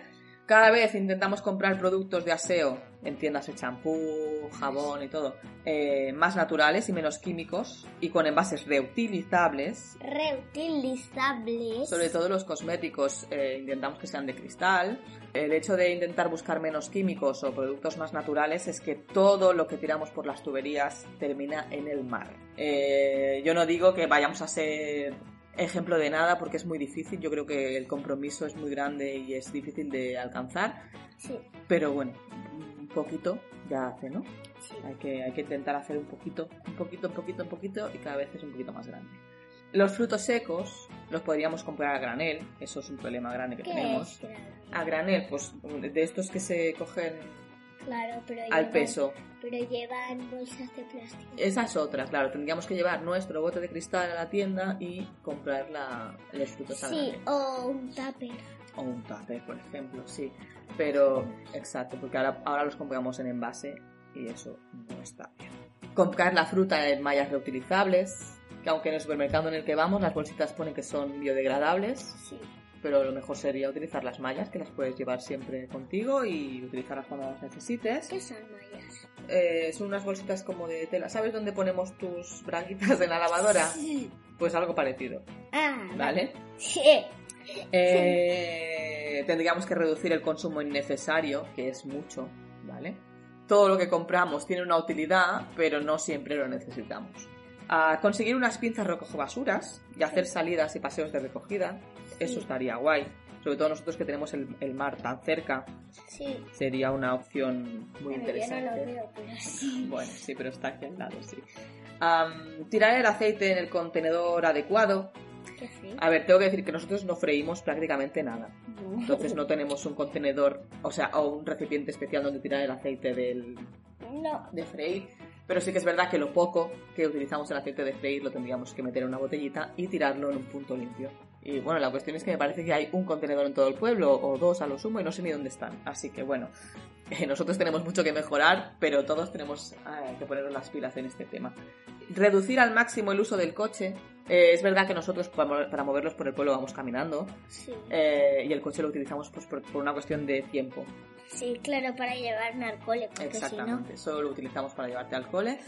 Cada vez intentamos comprar productos de aseo en tiendas de champú, jabón y todo, eh, más naturales y menos químicos y con envases reutilizables Reutilizables. sobre todo los cosméticos eh, intentamos que sean de cristal. El hecho de intentar buscar menos químicos o productos más naturales es que todo lo que tiramos por las tuberías termina en el mar. Eh, yo no digo que vayamos a ser ejemplo de nada porque es muy difícil. Yo creo que el compromiso es muy grande y es difícil de alcanzar. Sí, Pero bueno, un poquito ya hace, ¿no? sí. Hay que, hay que intentar hacer un poquito, un poquito, un poquito, un poquito y cada vez es un poquito más grande. Los frutos secos los podríamos comprar a granel, eso es un problema grande que ¿Qué tenemos. es? A granel, pues de estos que se cogen Claro, pero al llevan- peso. Pero llevan bolsas de plástico. Esas otras, claro, tendríamos que llevar nuestro bote de cristal a la tienda y comprar la, los frutos a Sí, o un tupper. O un tupper, por ejemplo, sí. Pero, exacto, porque ahora, ahora los compramos en envase y eso no está bien. Comprar la fruta en mallas reutilizables, que aunque en el supermercado en el que vamos las bolsitas ponen que son biodegradables, Sí. Pero lo mejor sería utilizar las mallas, que las puedes llevar siempre contigo y utilizarlas cuando las necesites. ¿Qué son mallas? Eh, son unas bolsitas como de tela. ¿Sabes dónde ponemos tus braguitas en la lavadora? Pues algo parecido, Ah, ¿vale? Sí. Eh, tendríamos que reducir el consumo innecesario, que es mucho, ¿vale? Todo lo que compramos tiene una utilidad, pero no siempre lo necesitamos. A conseguir unas pinzas recogebasuras y hacer salidas y paseos de recogida, eso estaría guay. Sobre todo nosotros que tenemos el, el mar tan cerca, Sí. sería una opción muy Bueno, yo no interesante. lo veo, pero sí. Bueno, sí, pero está aquí al lado, sí. Am, tirar el aceite en el contenedor adecuado. A ver, tengo que decir que nosotros no freímos prácticamente nada. Entonces no tenemos un contenedor, o sea, o un recipiente especial donde tirar el aceite del, No. de freír. Pero sí que es verdad que lo poco que utilizamos el aceite de freír lo tendríamos que meter en una botellita y tirarlo en un punto limpio. Y bueno, la cuestión es que me parece que hay un contenedor en todo el pueblo, o dos a lo sumo, y no sé ni dónde están. Así que bueno, nosotros tenemos mucho que mejorar, pero todos tenemos eh, que ponernos las pilas en este tema. Reducir al máximo el uso del coche. Eh, es verdad que nosotros para mo- para moverlos por el pueblo vamos caminando Sí. eh, y el coche lo utilizamos pues, por, por una cuestión de tiempo. Sí, claro, para llevarme al cole, porque si no... Exactamente, solo lo utilizamos para llevarte al cole.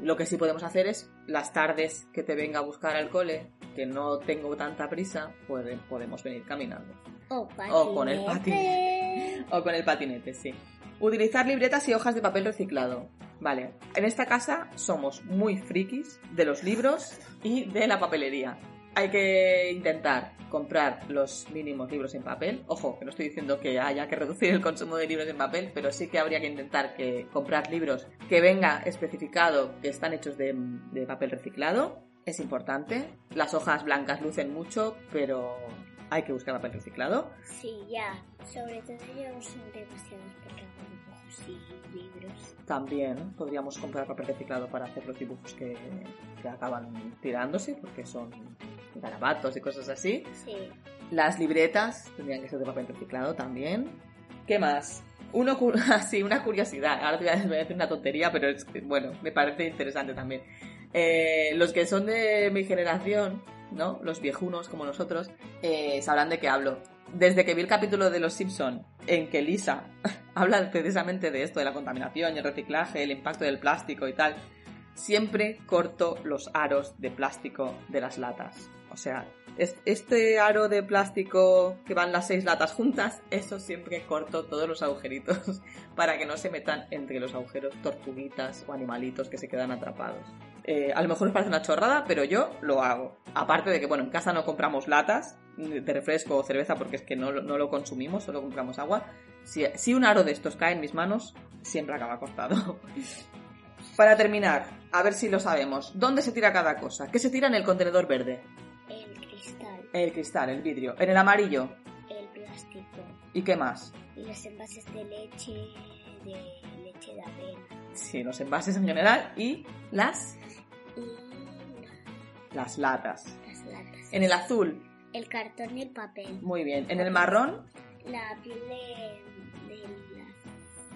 Lo que sí podemos hacer es las tardes que te venga a buscar al cole, que no tengo tanta prisa, puede- podemos venir caminando. O, O con el patinete. O con el patinete, sí. Utilizar libretas y hojas de papel reciclado. Vale, en esta casa somos muy frikis de los libros y de la papelería. Hay que intentar comprar los mínimos libros en papel. Ojo, que no estoy diciendo que haya que reducir el consumo de libros en papel, pero sí que habría que intentar que comprar libros que venga especificado que están hechos de, de papel reciclado. Es importante. Las hojas blancas lucen mucho, pero hay que buscar papel reciclado. Sí, ya. Sobre todo yo son demasiados hago dibujos y libros. También podríamos comprar papel reciclado para hacer los dibujos que, que acaban tirándose, porque son garabatos y cosas así. Sí. Las libretas tendrían que ser de papel reciclado también. ¿Qué más? Uno, cu- así, una curiosidad. Ahora te voy a decir una tontería, pero es bueno, me parece interesante también. Eh, los que son de mi generación, ¿no? Los viejunos como nosotros, eh, sabrán de qué hablo. Desde que vi el capítulo de Los Simpson en que Lisa habla precisamente de esto, de la contaminación el reciclaje, el impacto del plástico y tal, siempre corto los aros de plástico de las latas. O sea, es- este aro de plástico que van las seis latas juntas, eso siempre corto todos los agujeritos para que no se metan entre los agujeros tortuguitas o animalitos que se quedan atrapados. Eh, a lo mejor os parece una chorrada, pero yo lo hago. Aparte de que, bueno, en casa no compramos latas de refresco o cerveza porque es que no, lo- no lo consumimos, solo compramos agua. Si, si un aro de estos cae en mis manos, siempre acaba cortado. Para terminar, a ver si lo sabemos. ¿Dónde se tira cada cosa? ¿Qué se tira en el contenedor verde? El cristal, El cristal, el vidrio. En el amarillo. el plástico ¿Y qué más? los envases de leche, de leche de avena. Sí, los envases en general y las, Y las latas. las latas. En el azul, El cartón y el papel. muy bien. En el marrón, La piel de, de la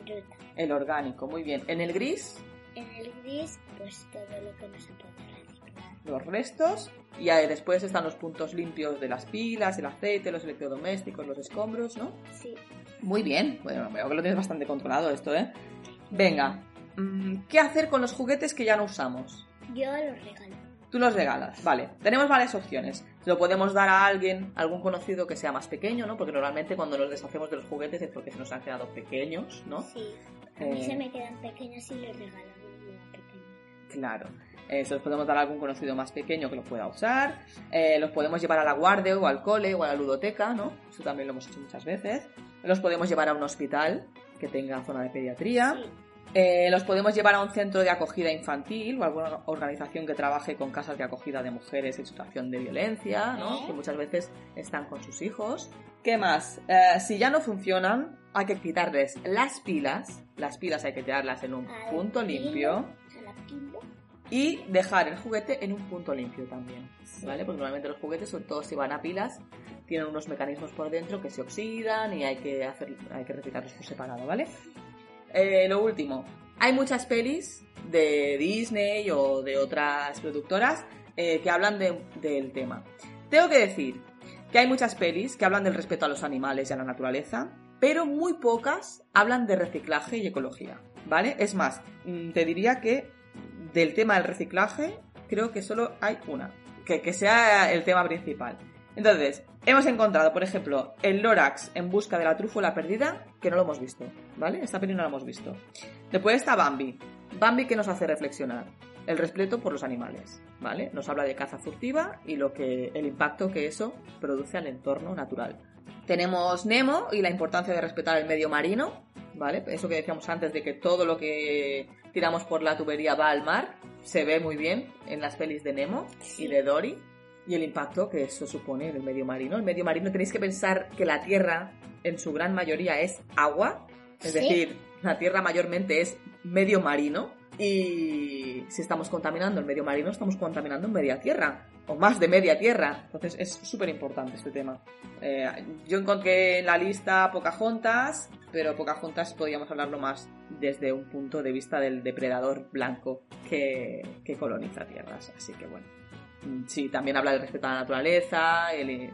fruta. el orgánico, muy bien. En el gris, En el gris, pues todo lo que no se puede reciclar. los restos. Y ahí después están los puntos limpios de las pilas, el aceite, los electrodomésticos, los escombros, ¿no? Sí. Muy bien. Bueno, veo que lo tienes bastante controlado esto, ¿eh? Venga. Mm, ¿Qué hacer con los juguetes que ya no usamos? Yo los regalo. Tú los regalas, vale. Tenemos varias opciones. Lo podemos dar a alguien, algún conocido que sea más pequeño, ¿no? Porque normalmente cuando nos deshacemos de los juguetes es porque se nos han quedado pequeños, ¿no? Sí. A mí Eh. se me quedan pequeños y les regalo. Claro. Eh, se los podemos dar a algún conocido más pequeño que lo pueda usar. Eh, los podemos llevar a la guardia o al cole o a la ludoteca, ¿no? Eso también lo hemos hecho muchas veces. Los podemos llevar a un hospital que tenga zona de pediatría. Sí. Eh, los podemos llevar a un centro de acogida infantil o alguna organización que trabaje con casas de acogida de mujeres en situación de violencia, ¿no? Que muchas veces están con sus hijos. ¿Qué más? Eh, si ya no funcionan, hay que quitarles las pilas. Las pilas hay que tirarlas en un Al punto limpio y dejar el juguete en un punto limpio también, ¿vale? Porque normalmente los juguetes, sobre todo si van a pilas, tienen unos mecanismos por dentro que se oxidan y hay que hacer, hay que retirarlos por separado, ¿vale? Eh, lo último, hay muchas pelis de Disney o de otras productoras eh, que hablan de- del tema. Tengo que decir que hay muchas pelis que hablan del respeto a los animales y a la naturaleza, pero muy pocas hablan de reciclaje y ecología, ¿vale? Es más, mm, te diría que del tema del reciclaje creo que solo hay una, que, que sea el tema principal. Entonces, hemos encontrado, por ejemplo, el Lorax en busca de la trúfula perdida, que no lo hemos visto, ¿vale? Esta peli no la hemos visto. Después está Bambi. Bambi que nos hace reflexionar. El respeto por los animales, ¿vale? Nos habla de caza furtiva y lo que el impacto que eso produce al entorno natural. Tenemos Nemo y la importancia de respetar el medio marino, ¿vale? Eso que decíamos antes de que todo lo que tiramos por la tubería va al mar, se ve muy bien en las pelis de Nemo y de Dory y el impacto que eso supone en el medio marino. El medio marino tenéis que pensar que la Tierra en su gran mayoría es agua, es Sí. decir, la Tierra mayormente es medio marino, Y si estamos contaminando el medio marino, estamos contaminando media tierra, o más de media tierra. Entonces es súper importante este tema. Eh, yo encontré en la lista Pocahontas, pero Pocahontas podríamos hablarlo más desde un punto de vista del depredador blanco que, que coloniza tierras. Así que bueno. Sí, también habla del respeto a la naturaleza, el,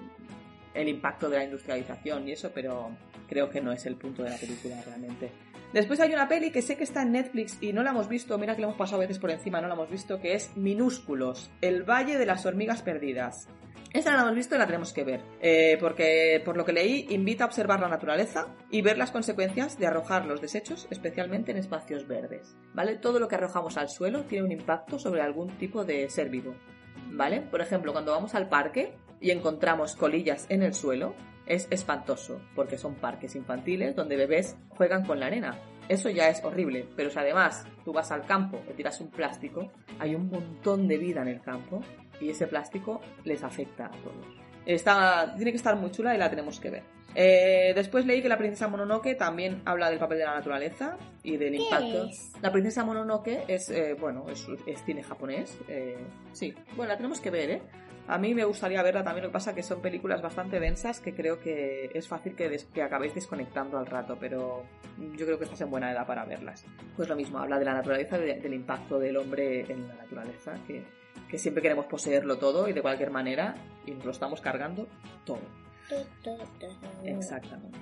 el impacto de la industrialización y eso, pero creo que no es el punto de la película realmente. Después hay una peli que sé que está en Netflix y no la hemos visto, mira que la hemos pasado a veces por encima, no la hemos visto, que es Minúsculos, El Valle de las Hormigas Perdidas. Esta la hemos visto y la tenemos que ver, eh, porque por lo que leí invita a observar la naturaleza y ver las consecuencias de arrojar los desechos, especialmente en espacios verdes. ¿Vale? Todo lo que arrojamos al suelo tiene un impacto sobre algún tipo de ser vivo. ¿Vale? Por ejemplo, cuando vamos al parque y encontramos colillas en el suelo, es espantoso, porque son parques infantiles donde bebés juegan con la arena. Eso ya es horrible, pero si además tú vas al campo y tiras un plástico, hay un montón de vida en el campo y ese plástico les afecta a todos. Está, tiene que estar muy chula y la tenemos que ver. Eh, después leí que la princesa Mononoke también habla del papel de la naturaleza y del impacto. es? La princesa Mononoke es, eh, bueno, es, es cine japonés. eh, sí, bueno, la tenemos que ver, ¿eh? A mí me gustaría verla también, lo que pasa es que son películas bastante densas que creo que es fácil que, des- que acabéis desconectando al rato, pero yo creo que estás en buena edad para verlas. Pues lo mismo, habla de la naturaleza, de- del impacto del hombre en la naturaleza, que, que siempre queremos poseerlo todo y de cualquier manera, y nos lo estamos cargando todo. Exactamente.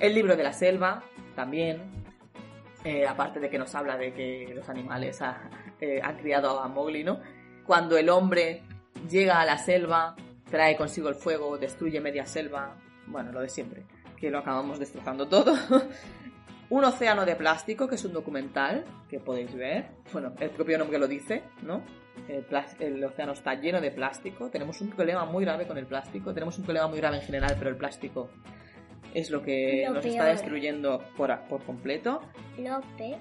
El libro de la selva, también. eh, aparte de que nos habla de que los animales ha- eh, han criado a Mowgli, ¿no? Cuando el hombre llega a la selva, trae consigo el fuego, destruye media selva. Bueno, lo de siempre, que lo acabamos destrozando todo. un océano de plástico, que es un documental que podéis ver. Bueno, el propio nombre lo dice, ¿no? El, océano está lleno de plástico. Tenemos un problema muy grave con el plástico. Tenemos un problema muy grave en general, pero el plástico es lo que Lo nos está destruyendo por, completo. Lo peor.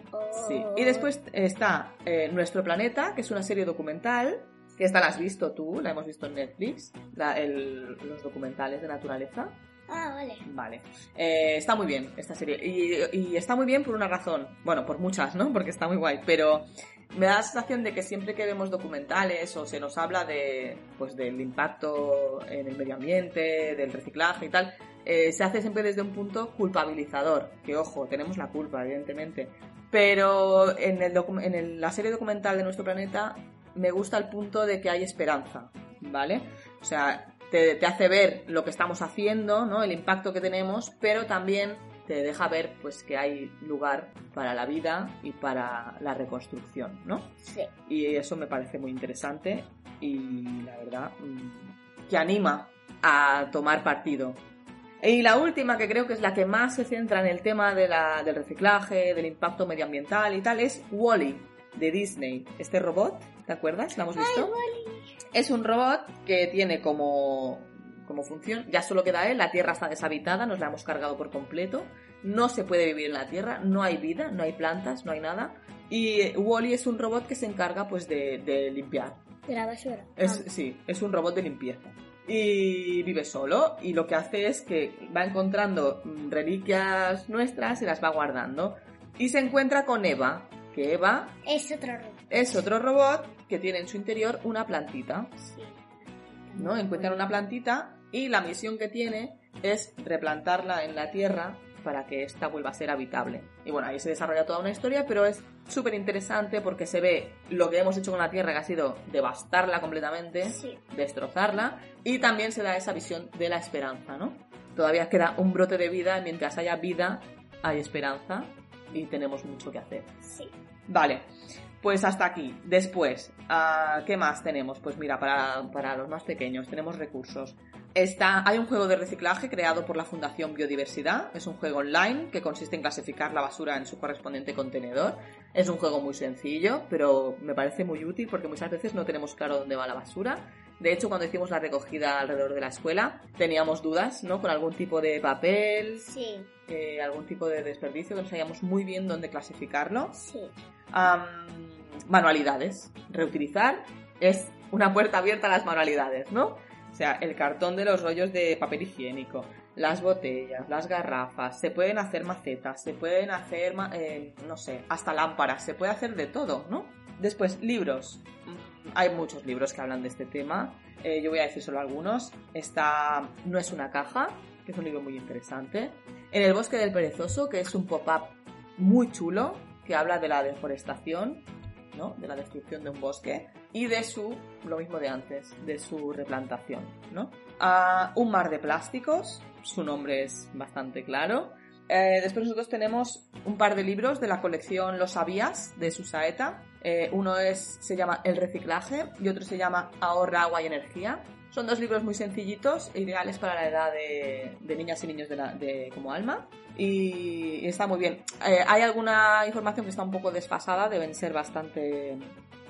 Sí. Y después está eh, Nuestro Planeta, que es una serie documental. Que esta la has visto tú, la hemos visto en Netflix, la- el- los documentales de naturaleza. Ah, vale. Vale. Eh, está muy bien esta serie. Y, está muy bien por una razón. Bueno, por muchas, ¿no? Porque está muy guay. Pero me da la sensación de que siempre que vemos documentales o se nos habla de, pues, del impacto en el medio ambiente, del reciclaje y tal, eh, se hace siempre desde un punto culpabilizador. Que ojo, tenemos la culpa, evidentemente. Pero en, el en el- la serie documental de nuestro planeta me gusta el punto de que hay esperanza, ¿vale? O sea, te, te hace ver lo que estamos haciendo, ¿no? El impacto que tenemos, pero también te deja ver pues que hay lugar para la vida y para la reconstrucción, ¿no? Sí. Y eso me parece muy interesante y la verdad mm, que anima a tomar partido. Y la última, que creo que es la que más se centra en el tema de la- del reciclaje, del impacto medioambiental y tal, es Wally de Disney. Este robot, ¿te acuerdas? ¿La hemos visto? Es un robot que tiene como, como función, ya solo queda él, la Tierra está deshabitada, nos la hemos cargado por completo, no se puede vivir en la Tierra, no hay vida, no hay plantas, no hay nada. Y Wally es un robot que se encarga pues de, de limpiar. De la basura. Es, Ah. sí, es un robot de limpieza. Y vive solo y lo que hace es que va encontrando reliquias nuestras y las va guardando. Y se encuentra con Eva, que Eva Es otro robot. es otro robot que tiene en su interior una plantita. Sí. ¿no? Encuentran una plantita y la misión que tiene es replantarla en la tierra para que ésta vuelva a ser habitable. Y bueno, ahí se desarrolla toda una historia, pero es súper interesante porque se ve lo que hemos hecho con la tierra, que ha sido devastarla completamente, Sí. destrozarla, y también se da esa visión de la esperanza, ¿no? Todavía queda un brote de vida, y mientras haya vida, hay esperanza y tenemos mucho que hacer. Sí. Vale, pues hasta aquí. Después, ah, ¿qué más tenemos? Pues mira, para, para los más pequeños tenemos recursos. Está, hay un juego de reciclaje creado por la Fundación Biodiversidad. Es un juego online que consiste en clasificar la basura en su correspondiente contenedor. Es un juego muy sencillo, pero me parece muy útil porque muchas veces no tenemos claro dónde va la basura. De hecho, cuando hicimos la recogida alrededor de la escuela, teníamos dudas, ¿no? Con algún tipo de papel, Sí. eh, algún tipo de desperdicio que no sabíamos muy bien dónde clasificarlo. Sí. Manualidades. Reutilizar es una puerta abierta a las manualidades, ¿no? O sea, el cartón de los rollos de papel higiénico, las botellas, las garrafas, se pueden hacer macetas, se pueden hacer, eh, no sé, hasta lámparas, se puede hacer de todo, ¿no? Después, libros. Mm, hay muchos libros que hablan de este tema. Eh, yo voy a decir solo algunos. Está No es una caja, que es un libro muy interesante. En el bosque del perezoso, que es un pop-up muy chulo, que habla de la deforestación, ¿no? De la destrucción de un bosque y de su, lo mismo de antes, de su replantación, ¿no? Ah, un mar de plásticos, su nombre es bastante claro. Eh, después nosotros tenemos un par de libros de la colección Los Sabías de Susaeta. Eh, uno es, se llama El reciclaje y otro se llama Ahorra agua y energía. Son dos libros muy sencillitos, ideales para la edad de, niñas y niños de, como Alma. Y, está muy bien. Eh, hay alguna información que está un poco desfasada, deben ser bastante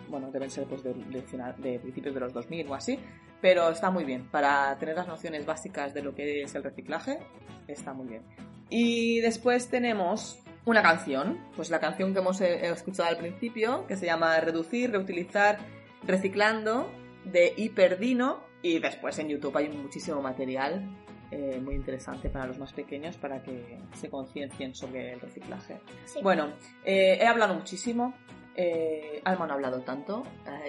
bueno, deben ser pues de, de, principios de los 2000 o así, pero está muy bien. Para tener las nociones básicas de lo que es el reciclaje, está muy bien. Y después tenemos una canción, pues la canción que hemos eh, escuchado al principio, que se llama Reducir, Reutilizar, Reciclando, de Hiperdino. Y después en YouTube hay muchísimo material eh, muy interesante para los más pequeños para que se conciencien sobre el reciclaje. Bueno, eh, he hablado muchísimo. Alma no ha hablado tanto.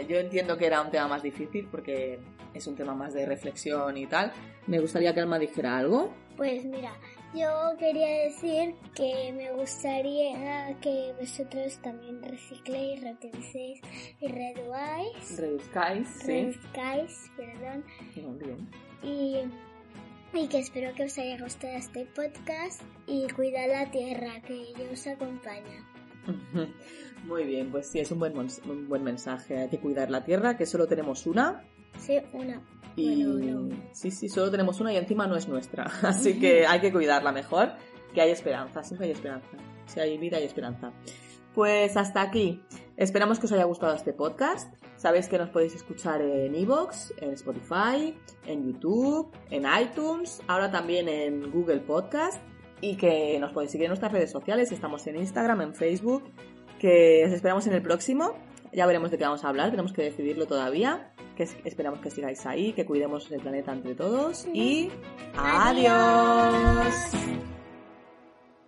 yo entiendo que era un tema más difícil porque es un tema más de reflexión y tal. Me gustaría que Alma dijera algo. Pues mira, yo quería decir que me gustaría que vosotros también recicléis, reutilicéis y reduáis. Reduzcáis, sí. Reduzcáis, perdón. Muy bien. Y, y que espero que os haya gustado este podcast y cuidad la tierra, que yo os acompaña. Muy bien, pues sí, es un buen, un buen mensaje. Hay que cuidar la tierra, que solo tenemos una. Sí, una. Y sí, sí, solo tenemos una y encima no es nuestra. Así que hay que cuidarla mejor, que hay esperanza, siempre hay esperanza. Si hay vida, hay esperanza. Pues hasta aquí. Esperamos que os haya gustado este podcast. Sabéis que nos podéis escuchar en Evox, en Spotify, en YouTube, en iTunes, ahora también en Google Podcast y que nos podéis seguir en nuestras redes sociales. Estamos en Instagram, en Facebook, que os esperamos en el próximo. Ya veremos de qué vamos a hablar, tenemos que decidirlo todavía que esperamos que sigáis ahí, que cuidemos el planeta entre todos y adiós.